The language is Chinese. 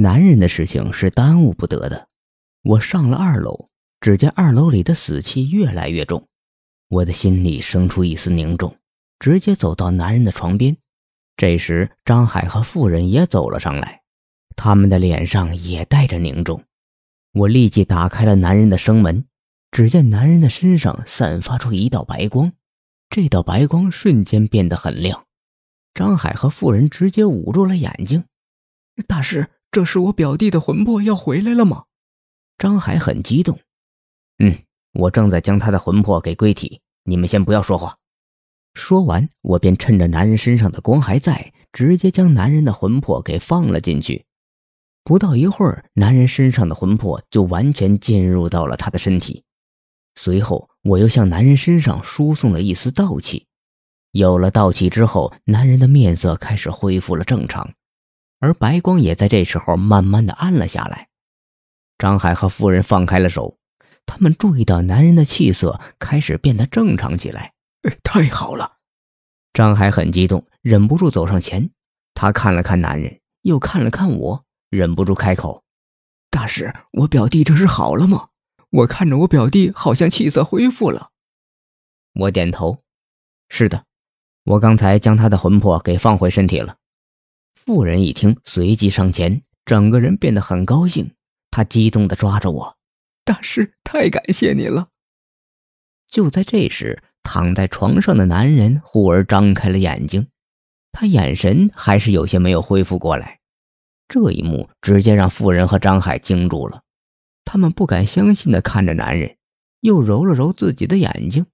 男人的事情是耽误不得的。我上了二楼，只见二楼里的死气越来越重，我的心里生出一丝凝重，直接走到男人的床边。这时，张海和妇人也走了上来，他们的脸上也带着凝重。我立即打开了男人的生门，只见男人的身上散发出一道白光，这道白光瞬间变得很亮。张海和妇人直接捂住了眼睛。大师，这是我表弟的魂魄要回来了吗？张海很激动。嗯，我正在将他的魂魄给归体，你们先不要说话。说完，我便趁着男人身上的光还在，直接将男人的魂魄给放了进去。不到一会儿，男人身上的魂魄就完全进入到了他的身体。随后，我又向男人身上输送了一丝道气。有了道气之后，男人的面色开始恢复了正常，而白光也在这时候慢慢的暗了下来。张海和夫人放开了手，他们注意到男人的气色开始变得正常起来。太好了！张海很激动，忍不住走上前。他看了看男人，又看了看我，忍不住开口：“大师，我表弟这是好了吗？我看着我表弟好像气色恢复了。”我点头：“是的，我刚才将他的魂魄给放回身体了。”妇人一听，随即上前，整个人变得很高兴。他激动地抓着我：“大师，太感谢您了！”就在这时，躺在床上的男人忽而张开了眼睛，他眼神还是有些没有恢复过来。这一幕直接让妇人和张海惊住了，他们不敢相信地看着男人，又揉了揉自己的眼睛。